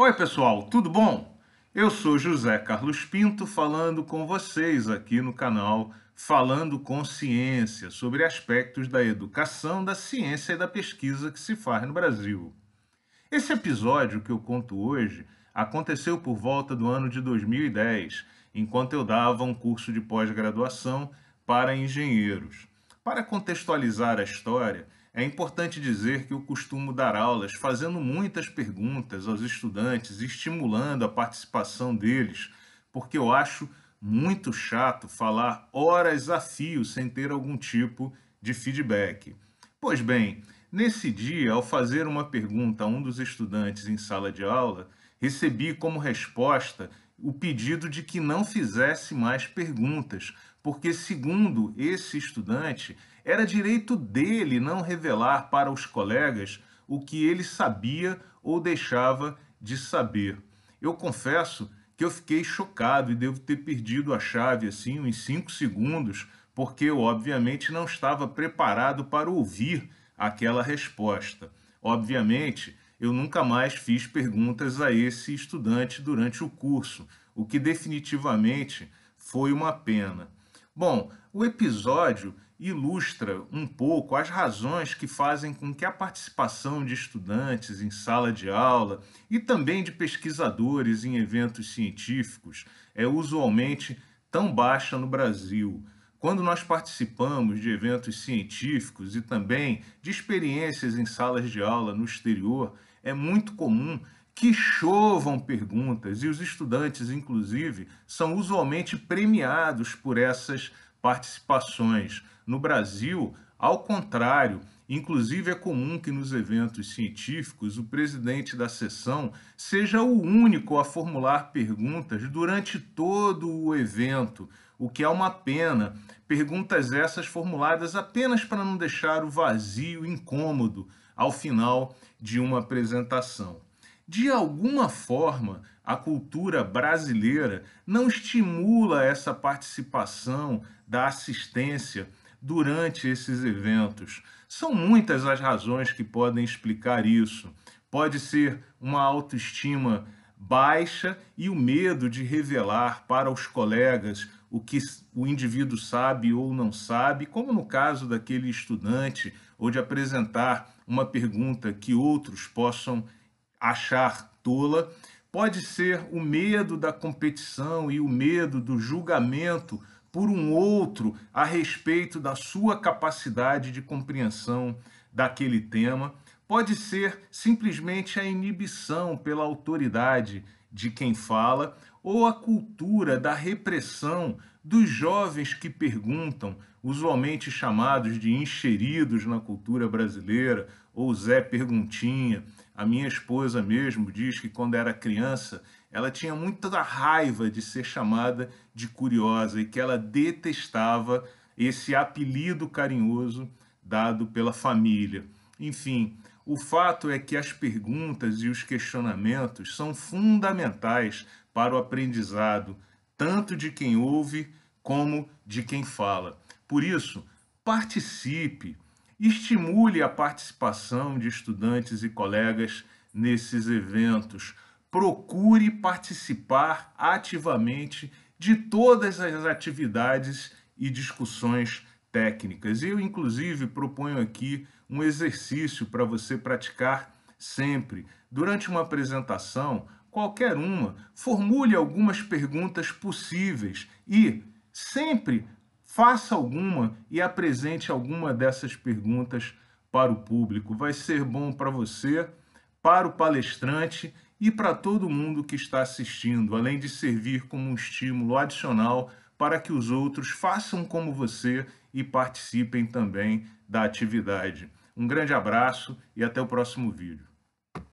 Oi, pessoal, tudo bom? Eu sou José Carlos Pinto falando com vocês aqui no canal Falando com Ciência sobre aspectos da educação, da ciência e da pesquisa que se faz no Brasil. Esse episódio que eu conto hoje aconteceu por volta do ano de 2010, enquanto eu dava um curso de pós-graduação para engenheiros. Para contextualizar a história, é importante dizer que eu costumo dar aulas fazendo muitas perguntas aos estudantes, estimulando a participação deles, porque eu acho muito chato falar horas a fio sem ter algum tipo de feedback. Pois bem, nesse dia, ao fazer uma pergunta a um dos estudantes em sala de aula, recebi como resposta o pedido de que não fizesse mais perguntas, porque, segundo esse estudante, era direito dele não revelar para os colegas o que ele sabia ou deixava de saber. Eu confesso que eu fiquei chocado e devo ter perdido a chave assim uns cinco segundos, porque eu obviamente não estava preparado para ouvir aquela resposta. Obviamente, eu nunca mais fiz perguntas a esse estudante durante o curso, o que definitivamente foi uma pena. Bom, o episódio ilustra um pouco as razões que fazem com que a participação de estudantes em sala de aula e também de pesquisadores em eventos científicos é usualmente tão baixa no Brasil. Quando nós participamos de eventos científicos e também de experiências em salas de aula no exterior, é muito comum que chovam perguntas e os estudantes, inclusive, são usualmente premiados por essas participações. No Brasil, ao contrário, inclusive é comum que nos eventos científicos o presidente da sessão seja o único a formular perguntas durante todo o evento, o que é uma pena. Perguntas essas formuladas apenas para não deixar o vazio incômodo ao final de uma apresentação. De alguma forma, a cultura brasileira não estimula essa participação da assistência durante esses eventos. São muitas as razões que podem explicar isso. Pode ser uma autoestima baixa e o medo de revelar para os colegas o que o indivíduo sabe ou não sabe, como no caso daquele estudante, ou de apresentar uma pergunta que outros possam achar tola. Pode ser o medo da competição e o medo do julgamento por um outro a respeito da sua capacidade de compreensão daquele tema. Pode ser simplesmente a inibição pela autoridade de quem fala ou a cultura da repressão dos jovens que perguntam, usualmente chamados de encheridos na cultura brasileira, ou Zé Perguntinha. A minha esposa mesmo diz que quando era criança ela tinha muita raiva de ser chamada de curiosa e que ela detestava esse apelido carinhoso dado pela família. Enfim, o fato é que as perguntas e os questionamentos são fundamentais para o aprendizado, tanto de quem ouve como de quem fala. Por isso, participe, estimule a participação de estudantes e colegas nesses eventos procure participar ativamente de todas as atividades e discussões técnicas. Eu, inclusive, proponho aqui um exercício para você praticar sempre. Durante uma apresentação, qualquer uma, formule algumas perguntas possíveis e sempre faça alguma e apresente alguma dessas perguntas para o público. Vai ser bom para você, para o palestrante e para todo mundo que está assistindo, além de servir como um estímulo adicional para que os outros façam como você e participem também da atividade. Um grande abraço e até o próximo vídeo.